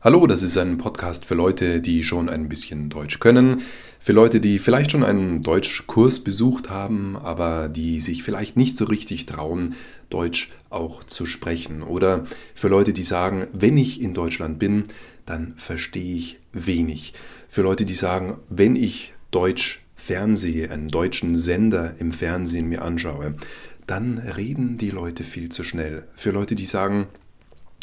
Hallo, das ist ein Podcast für Leute, die schon ein bisschen Deutsch können, für Leute, die vielleicht schon einen Deutschkurs besucht haben, aber die sich vielleicht nicht so richtig trauen, Deutsch auch zu sprechen. Oder für Leute, die sagen, wenn ich in Deutschland bin, dann verstehe ich wenig. Für Leute, die sagen, wenn ich Deutsch Fernseh, einen deutschen Sender im Fernsehen mir anschaue, dann reden die Leute viel zu schnell. Für Leute, die sagen,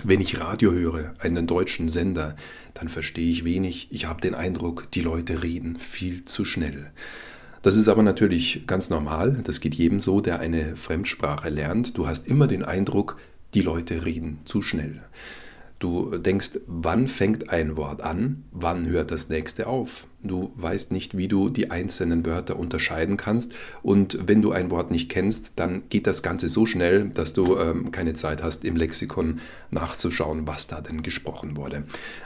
wenn ich Radio höre, einen deutschen Sender, dann verstehe ich wenig. Ich habe den Eindruck, die Leute reden viel zu schnell. Das ist aber natürlich ganz normal. Das geht jedem so, der eine Fremdsprache lernt. Du hast immer den Eindruck, die Leute reden zu schnell. Du denkst, wann fängt ein Wort an, wann hört das nächste auf. Du weißt nicht, wie du die einzelnen Wörter unterscheiden kannst. Und wenn du ein Wort nicht kennst, dann geht das Ganze so schnell, dass du ähm, keine Zeit hast, im Lexikon nachzuschauen, was da denn gesprochen wurde.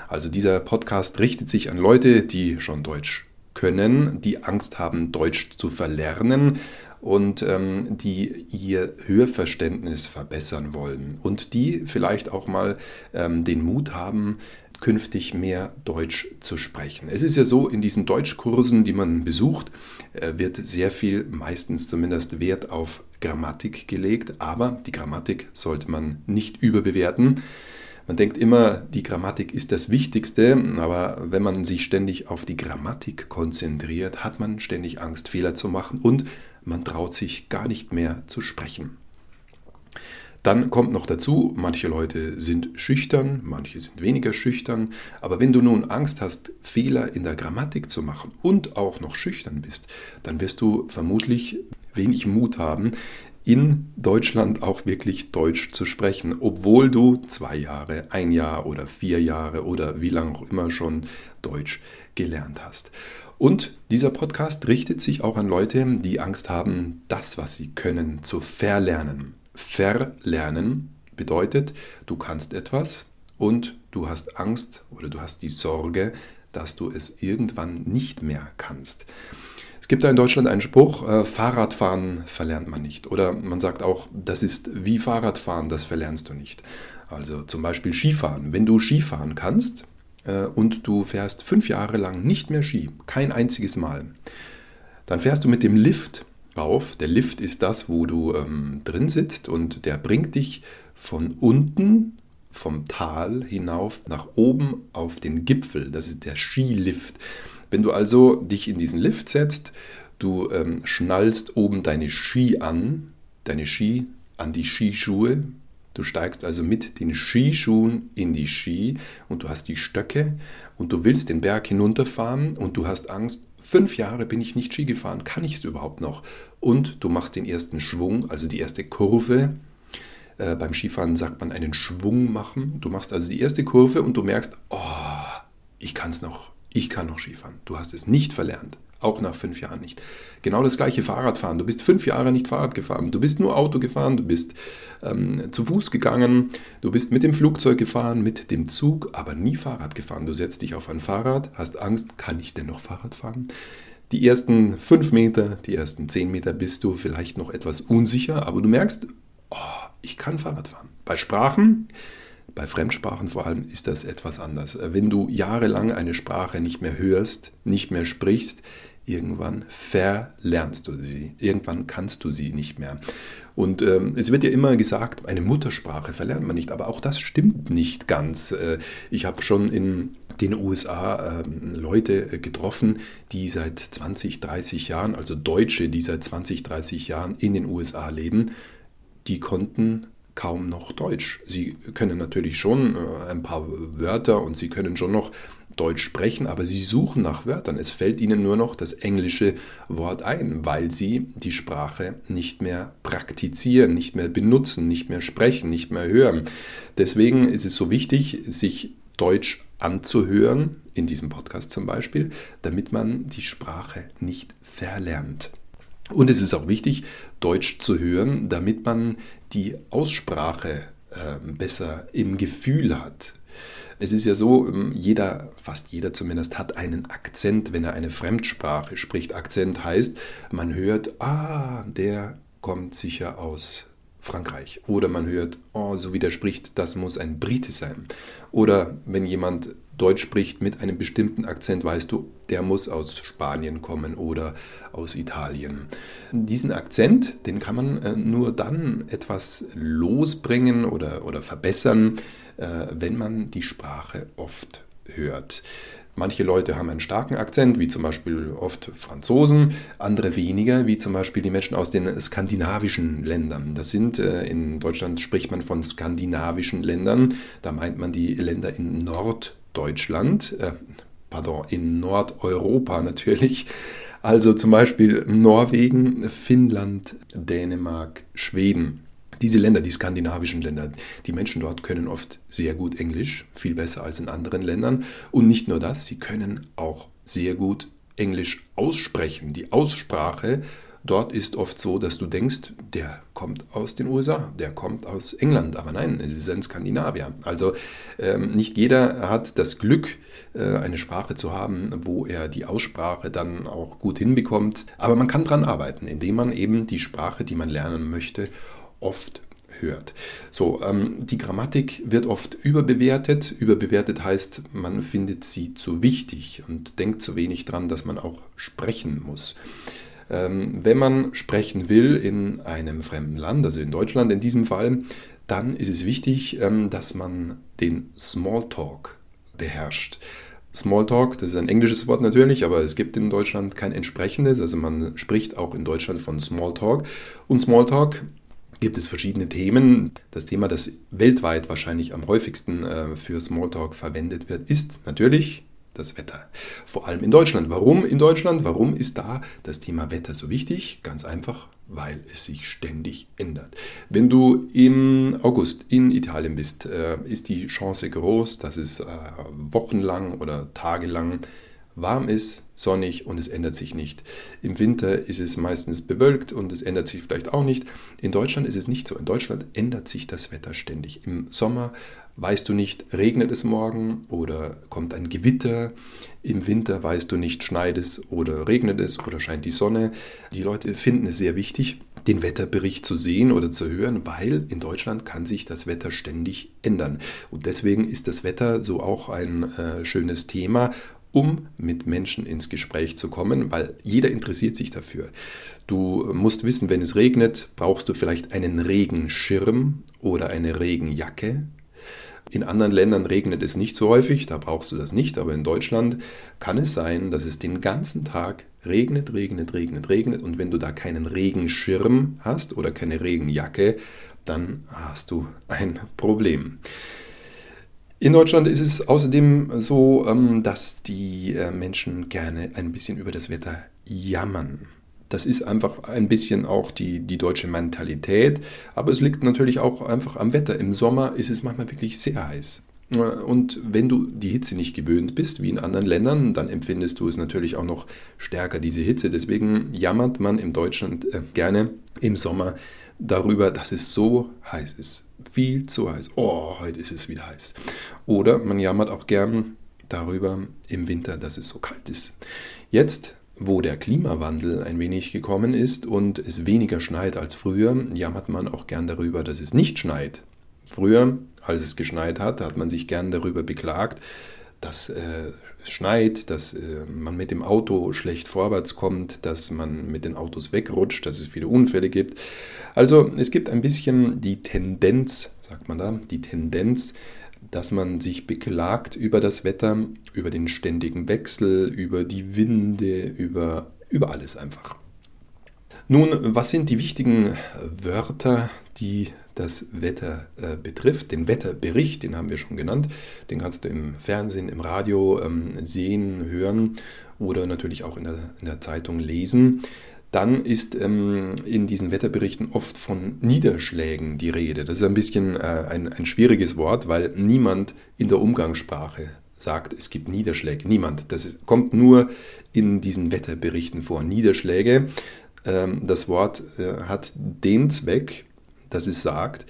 Also dieser Podcast richtet sich an Leute, die schon Deutsch können, die Angst haben, Deutsch zu verlernen und ähm, die ihr Hörverständnis verbessern wollen und die vielleicht auch mal ähm, den Mut haben, künftig mehr Deutsch zu sprechen. Es ist ja so, in diesen Deutschkursen, die man besucht, äh, wird sehr viel, meistens zumindest Wert auf Grammatik gelegt, aber die Grammatik sollte man nicht überbewerten. Man denkt immer, die Grammatik ist das Wichtigste, aber wenn man sich ständig auf die Grammatik konzentriert, hat man ständig Angst, Fehler zu machen und man traut sich gar nicht mehr zu sprechen. Dann kommt noch dazu, manche Leute sind schüchtern, manche sind weniger schüchtern, aber wenn du nun Angst hast, Fehler in der Grammatik zu machen und auch noch schüchtern bist, dann wirst du vermutlich wenig Mut haben, in Deutschland auch wirklich Deutsch zu sprechen, obwohl du zwei Jahre, ein Jahr oder vier Jahre oder wie lange auch immer schon Deutsch gelernt hast. Und dieser Podcast richtet sich auch an Leute, die Angst haben, das, was sie können, zu verlernen. Verlernen bedeutet, du kannst etwas und du hast Angst oder du hast die Sorge, dass du es irgendwann nicht mehr kannst gibt da in Deutschland einen Spruch, äh, Fahrradfahren verlernt man nicht. Oder man sagt auch, das ist wie Fahrradfahren, das verlernst du nicht. Also zum Beispiel Skifahren. Wenn du Skifahren kannst äh, und du fährst fünf Jahre lang nicht mehr Ski, kein einziges Mal, dann fährst du mit dem Lift rauf. Der Lift ist das, wo du ähm, drin sitzt und der bringt dich von unten vom Tal hinauf nach oben auf den Gipfel. Das ist der Skilift. Wenn du also dich in diesen Lift setzt, du ähm, schnallst oben deine Ski an, deine Ski an die Skischuhe, Du steigst also mit den Skischuhen in die Ski und du hast die Stöcke und du willst den Berg hinunterfahren und du hast Angst, fünf Jahre bin ich nicht Ski gefahren, kann ich es überhaupt noch? Und du machst den ersten Schwung, also die erste Kurve. Äh, beim Skifahren sagt man einen Schwung machen. Du machst also die erste Kurve und du merkst, oh, ich kann es noch, ich kann noch Skifahren. Du hast es nicht verlernt. Auch nach fünf Jahren nicht. Genau das gleiche Fahrradfahren. Du bist fünf Jahre nicht Fahrrad gefahren. Du bist nur Auto gefahren, du bist ähm, zu Fuß gegangen, du bist mit dem Flugzeug gefahren, mit dem Zug, aber nie Fahrrad gefahren. Du setzt dich auf ein Fahrrad, hast Angst, kann ich denn noch Fahrrad fahren? Die ersten fünf Meter, die ersten zehn Meter bist du vielleicht noch etwas unsicher, aber du merkst, oh, ich kann Fahrrad fahren. Bei Sprachen bei Fremdsprachen vor allem ist das etwas anders. Wenn du jahrelang eine Sprache nicht mehr hörst, nicht mehr sprichst, irgendwann verlernst du sie. Irgendwann kannst du sie nicht mehr. Und ähm, es wird ja immer gesagt, eine Muttersprache verlernt man nicht, aber auch das stimmt nicht ganz. Äh, ich habe schon in den USA äh, Leute getroffen, die seit 20, 30 Jahren, also Deutsche, die seit 20, 30 Jahren in den USA leben, die konnten kaum noch Deutsch. Sie können natürlich schon äh, ein paar Wörter und sie können schon noch Deutsch sprechen, aber sie suchen nach Wörtern. Es fällt ihnen nur noch das englische Wort ein, weil sie die Sprache nicht mehr praktizieren, nicht mehr benutzen, nicht mehr sprechen, nicht mehr hören. Deswegen ist es so wichtig, sich Deutsch anzuhören, in diesem Podcast zum Beispiel, damit man die Sprache nicht verlernt. Und es ist auch wichtig, Deutsch zu hören, damit man die Aussprache äh, besser im Gefühl hat. Es ist ja so, ähm, jeder, fast jeder zumindest, hat einen Akzent, wenn er eine Fremdsprache spricht. Akzent heißt, man hört, ah, der kommt sicher aus Frankreich. Oder man hört, oh, so wie der spricht, das muss ein Brite sein. Oder wenn jemand Deutsch spricht mit einem bestimmten Akzent, weißt du, der muss aus Spanien kommen oder aus Italien. Diesen Akzent, den kann man äh, nur dann etwas losbringen oder, oder verbessern, äh, wenn man die Sprache oft hört. Manche Leute haben einen starken Akzent, wie zum Beispiel oft Franzosen, andere weniger, wie zum Beispiel die Menschen aus den skandinavischen Ländern. Das sind, äh, in Deutschland spricht man von skandinavischen Ländern, da meint man die Länder in Norddeutschland, äh, pardon, in Nordeuropa natürlich. Also zum Beispiel Norwegen, Finnland, Dänemark, Schweden. Diese Länder, die skandinavischen Länder, die Menschen dort können oft sehr gut Englisch, viel besser als in anderen Ländern. Und nicht nur das, sie können auch sehr gut Englisch aussprechen. Die Aussprache dort ist oft so, dass du denkst, der kommt aus den USA, der kommt aus England, aber nein, es ist ein Skandinavier. Also ähm, nicht jeder hat das Glück, äh, eine Sprache zu haben, wo er die Aussprache dann auch gut hinbekommt. Aber man kann daran arbeiten, indem man eben die Sprache, die man lernen möchte, oft hört. So, ähm, die Grammatik wird oft überbewertet. Überbewertet heißt, man findet sie zu wichtig und denkt zu wenig dran, dass man auch sprechen muss. Ähm, wenn man sprechen will in einem fremden Land, also in Deutschland in diesem Fall, dann ist es wichtig, ähm, dass man den Smalltalk beherrscht. Smalltalk, das ist ein englisches Wort natürlich, aber es gibt in Deutschland kein entsprechendes. Also man spricht auch in Deutschland von Smalltalk. Und Smalltalk gibt es verschiedene Themen. Das Thema, das weltweit wahrscheinlich am häufigsten äh, für Smalltalk verwendet wird, ist natürlich das Wetter. Vor allem in Deutschland. Warum in Deutschland? Warum ist da das Thema Wetter so wichtig? Ganz einfach, weil es sich ständig ändert. Wenn du im August in Italien bist, äh, ist die Chance groß, dass es äh, wochenlang oder tagelang warm ist, sonnig und es ändert sich nicht. Im Winter ist es meistens bewölkt und es ändert sich vielleicht auch nicht. In Deutschland ist es nicht so. In Deutschland ändert sich das Wetter ständig. Im Sommer weißt du nicht, regnet es morgen oder kommt ein Gewitter. Im Winter weißt du nicht, schneit es oder regnet es oder scheint die Sonne. Die Leute finden es sehr wichtig, den Wetterbericht zu sehen oder zu hören, weil in Deutschland kann sich das Wetter ständig ändern. Und deswegen ist das Wetter so auch ein äh, schönes Thema um mit Menschen ins Gespräch zu kommen, weil jeder interessiert sich dafür. Du musst wissen, wenn es regnet, brauchst du vielleicht einen Regenschirm oder eine Regenjacke. In anderen Ländern regnet es nicht so häufig, da brauchst du das nicht, aber in Deutschland kann es sein, dass es den ganzen Tag regnet, regnet, regnet, regnet und wenn du da keinen Regenschirm hast oder keine Regenjacke, dann hast du ein Problem. In Deutschland ist es außerdem so, ähm, dass die äh, Menschen gerne ein bisschen über das Wetter jammern. Das ist einfach ein bisschen auch die, die deutsche Mentalität, aber es liegt natürlich auch einfach am Wetter. Im Sommer ist es manchmal wirklich sehr heiß. Äh, und wenn du die Hitze nicht gewöhnt bist, wie in anderen Ländern, dann empfindest du es natürlich auch noch stärker, diese Hitze. Deswegen jammert man in Deutschland äh, gerne im Sommer darüber, dass es so heiß ist. Viel zu heiß. Oh, heute ist es wieder heiß. Oder man jammert auch gern darüber im Winter, dass es so kalt ist. Jetzt, wo der Klimawandel ein wenig gekommen ist und es weniger schneit als früher, jammert man auch gern darüber, dass es nicht schneit. Früher, als es geschneit hat, hat man sich gern darüber beklagt, dass äh, es schneit, dass äh, man mit dem Auto schlecht vorwärts kommt, dass man mit den Autos wegrutscht, dass es viele Unfälle gibt. Also es gibt ein bisschen die Tendenz, sagt man da, die Tendenz, dass man sich beklagt über das Wetter, über den ständigen Wechsel, über die Winde, über, über alles einfach. Nun, was sind die wichtigen Wörter, die das Wetter äh, betrifft. Den Wetterbericht, den haben wir schon genannt, den kannst du im Fernsehen, im Radio ähm, sehen, hören oder natürlich auch in der, in der Zeitung lesen. Dann ist ähm, in diesen Wetterberichten oft von Niederschlägen die Rede. Das ist ein bisschen äh, ein, ein schwieriges Wort, weil niemand in der Umgangssprache sagt, es gibt Niederschläge. Niemand. Das ist, kommt nur in diesen Wetterberichten vor. Niederschläge. Ähm, das Wort äh, hat den Zweck, dass es sagt,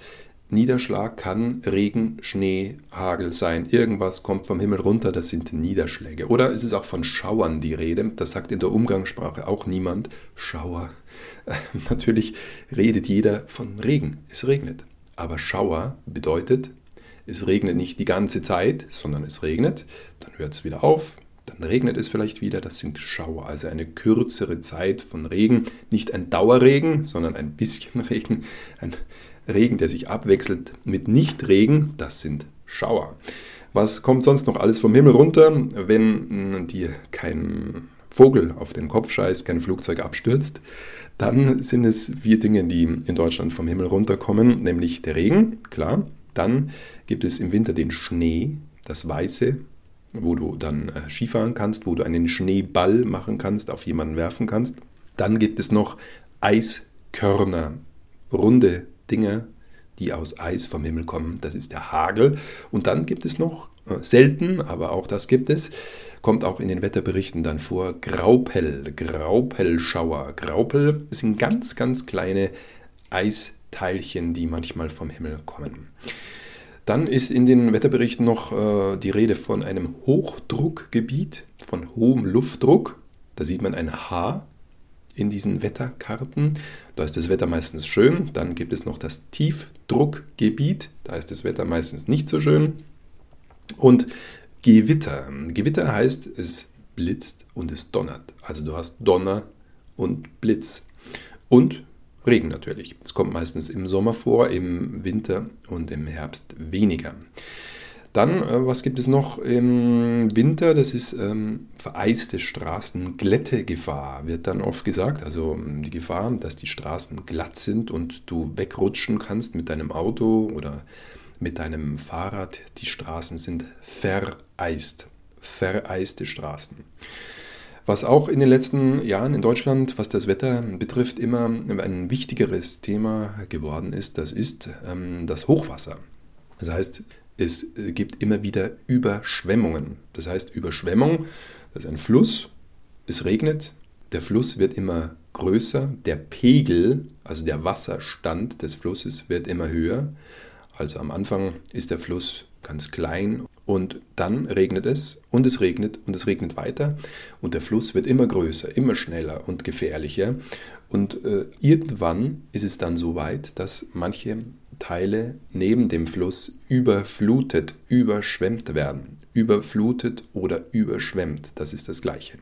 Niederschlag kann Regen, Schnee, Hagel sein. Irgendwas kommt vom Himmel runter, das sind Niederschläge. Oder ist es auch von Schauern die Rede? Das sagt in der Umgangssprache auch niemand. Schauer. Natürlich redet jeder von Regen. Es regnet. Aber Schauer bedeutet, es regnet nicht die ganze Zeit, sondern es regnet, dann hört es wieder auf, dann regnet es vielleicht wieder, das sind Schauer, also eine kürzere Zeit von Regen, nicht ein Dauerregen, sondern ein bisschen Regen, ein Regen, der sich abwechselt mit Nichtregen, das sind Schauer. Was kommt sonst noch alles vom Himmel runter, wenn dir kein Vogel auf den Kopf scheißt, kein Flugzeug abstürzt? Dann sind es vier Dinge, die in Deutschland vom Himmel runterkommen, nämlich der Regen, klar. Dann gibt es im Winter den Schnee, das Weiße, wo du dann äh, Skifahren kannst, wo du einen Schneeball machen kannst, auf jemanden werfen kannst. Dann gibt es noch Eiskörner, runde Dinge, die aus Eis vom Himmel kommen. Das ist der Hagel. Und dann gibt es noch, äh, selten, aber auch das gibt es, kommt auch in den Wetterberichten dann vor, Graupel, Graupelschauer. Graupel sind ganz, ganz kleine Eisteilchen, die manchmal vom Himmel kommen. Dann ist in den Wetterberichten noch äh, die Rede von einem Hochdruckgebiet, von hohem Luftdruck. Da sieht man ein H in diesen Wetterkarten. Da ist das Wetter meistens schön. Dann gibt es noch das Tiefdruckgebiet. Da ist das Wetter meistens nicht so schön. Und Gewitter. Gewitter heißt, es blitzt und es donnert. Also du hast Donner und Blitz. Und Regen natürlich. Es kommt meistens im Sommer vor, im Winter und im Herbst weniger. Dann, äh, was gibt es noch im Winter? Das ist ähm, vereiste Straßen, Glättegefahr, wird dann oft gesagt. Also ähm, die Gefahr, dass die Straßen glatt sind und du wegrutschen kannst mit deinem Auto oder mit deinem Fahrrad. Die Straßen sind vereist. Vereiste Straßen. Was auch in den letzten Jahren in Deutschland, was das Wetter betrifft, immer ein wichtigeres Thema geworden ist, das ist ähm, das Hochwasser. Das heißt, es gibt immer wieder Überschwemmungen. Das heißt, Überschwemmung, das ist ein Fluss, es regnet, der Fluss wird immer größer, der Pegel, also der Wasserstand des Flusses wird immer höher. Also am Anfang ist der Fluss ganz klein und dann regnet es und es regnet und es regnet weiter und der Fluss wird immer größer, immer schneller und gefährlicher. Und äh, irgendwann ist es dann so weit, dass manche Teile neben dem Fluss überflutet, überschwemmt werden. Überflutet oder überschwemmt, das ist das gleiche.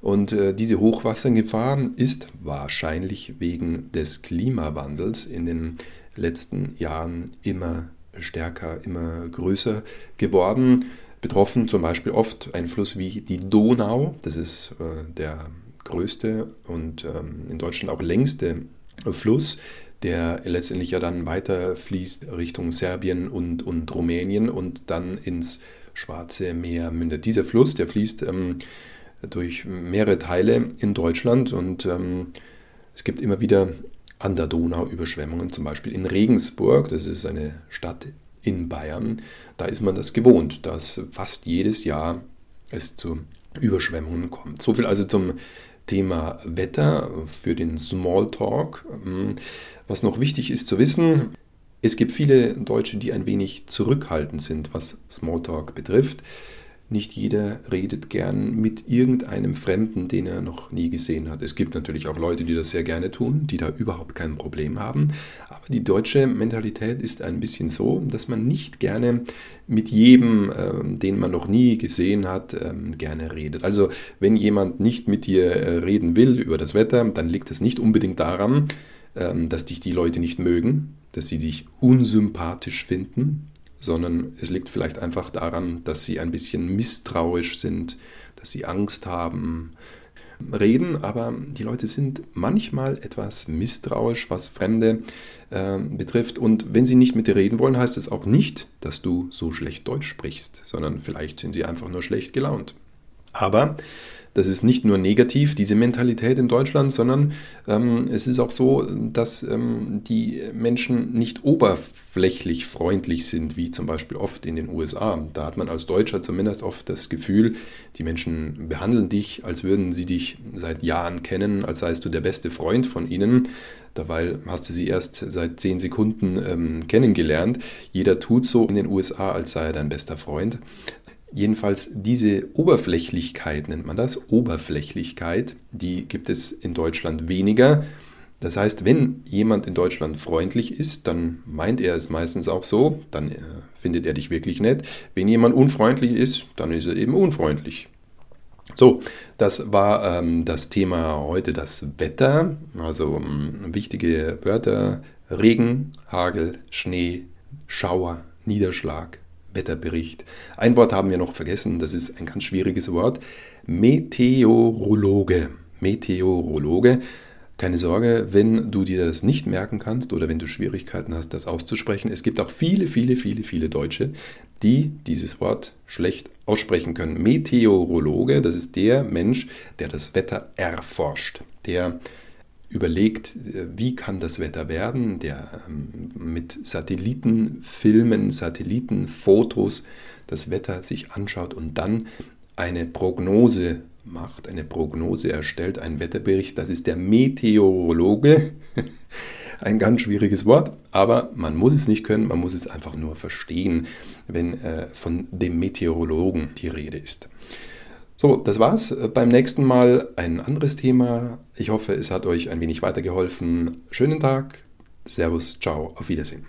Und äh, diese Hochwassergefahr ist wahrscheinlich wegen des Klimawandels in den letzten Jahren immer stärker, immer größer geworden. Betroffen zum Beispiel oft ein Fluss wie die Donau, das ist äh, der größte und ähm, in Deutschland auch längste Fluss, der letztendlich ja dann weiter fließt Richtung Serbien und, und Rumänien und dann ins Schwarze Meer mündet. Dieser Fluss, der fließt ähm, durch mehrere Teile in Deutschland und ähm, es gibt immer wieder an der Donau Überschwemmungen, zum Beispiel in Regensburg, das ist eine Stadt in Bayern, da ist man das gewohnt, dass fast jedes Jahr es zu Überschwemmungen kommt. So viel also zum Thema Wetter für den Smalltalk. Ähm, was noch wichtig ist zu wissen, es gibt viele Deutsche, die ein wenig zurückhaltend sind, was Smalltalk betrifft. Nicht jeder redet gern mit irgendeinem Fremden, den er noch nie gesehen hat. Es gibt natürlich auch Leute, die das sehr gerne tun, die da überhaupt kein Problem haben. Aber die deutsche Mentalität ist ein bisschen so, dass man nicht gerne mit jedem, ähm, den man noch nie gesehen hat, ähm, gerne redet. Also wenn jemand nicht mit dir äh, reden will über das Wetter, dann liegt es nicht unbedingt daran, ähm, dass dich die Leute nicht mögen, dass sie dich unsympathisch finden, sondern es liegt vielleicht einfach daran, dass sie ein bisschen misstrauisch sind, dass sie Angst haben, reden, aber die Leute sind manchmal etwas misstrauisch, was Fremde äh, betrifft. Und wenn sie nicht mit dir reden wollen, heißt es auch nicht, dass du so schlecht Deutsch sprichst, sondern vielleicht sind sie einfach nur schlecht gelaunt. Aber Das ist nicht nur negativ, diese Mentalität in Deutschland, sondern ähm, es ist auch so, dass ähm, die Menschen nicht oberflächlich freundlich sind, wie zum Beispiel oft in den USA. Da hat man als Deutscher zumindest oft das Gefühl, die Menschen behandeln dich, als würden sie dich seit Jahren kennen, als seist du der beste Freund von ihnen. Dabei hast du sie erst seit zehn Sekunden ähm, kennengelernt. Jeder tut so in den USA, als sei er dein bester Freund. Jedenfalls diese Oberflächlichkeit nennt man das, Oberflächlichkeit, die gibt es in Deutschland weniger. Das heißt, wenn jemand in Deutschland freundlich ist, dann meint er es meistens auch so, dann äh, findet er dich wirklich nett. Wenn jemand unfreundlich ist, dann ist er eben unfreundlich. So, das war ähm, das Thema heute, das Wetter. Also ähm, wichtige Wörter, Regen, Hagel, Schnee, Schauer, Niederschlag, Wetterbericht. Ein Wort haben wir noch vergessen, das ist ein ganz schwieriges Wort. Meteorologe. Meteorologe. Keine Sorge, wenn du dir das nicht merken kannst oder wenn du Schwierigkeiten hast, das auszusprechen. Es gibt auch viele, viele, viele, viele Deutsche, die dieses Wort schlecht aussprechen können. Meteorologe, das ist der Mensch, der das Wetter erforscht, der überlegt, äh, wie kann das Wetter werden, der ähm, mit Satellitenfilmen, Satellitenfotos das Wetter sich anschaut und dann eine Prognose macht, eine Prognose erstellt, einen Wetterbericht. Das ist der Meteorologe. Ein ganz schwieriges Wort, aber man muss es nicht können, man muss es einfach nur verstehen, wenn äh, von dem Meteorologen die Rede ist. So, das war's. Beim nächsten Mal ein anderes Thema. Ich hoffe, es hat euch ein wenig weitergeholfen. Schönen Tag. Servus, ciao, auf Wiedersehen.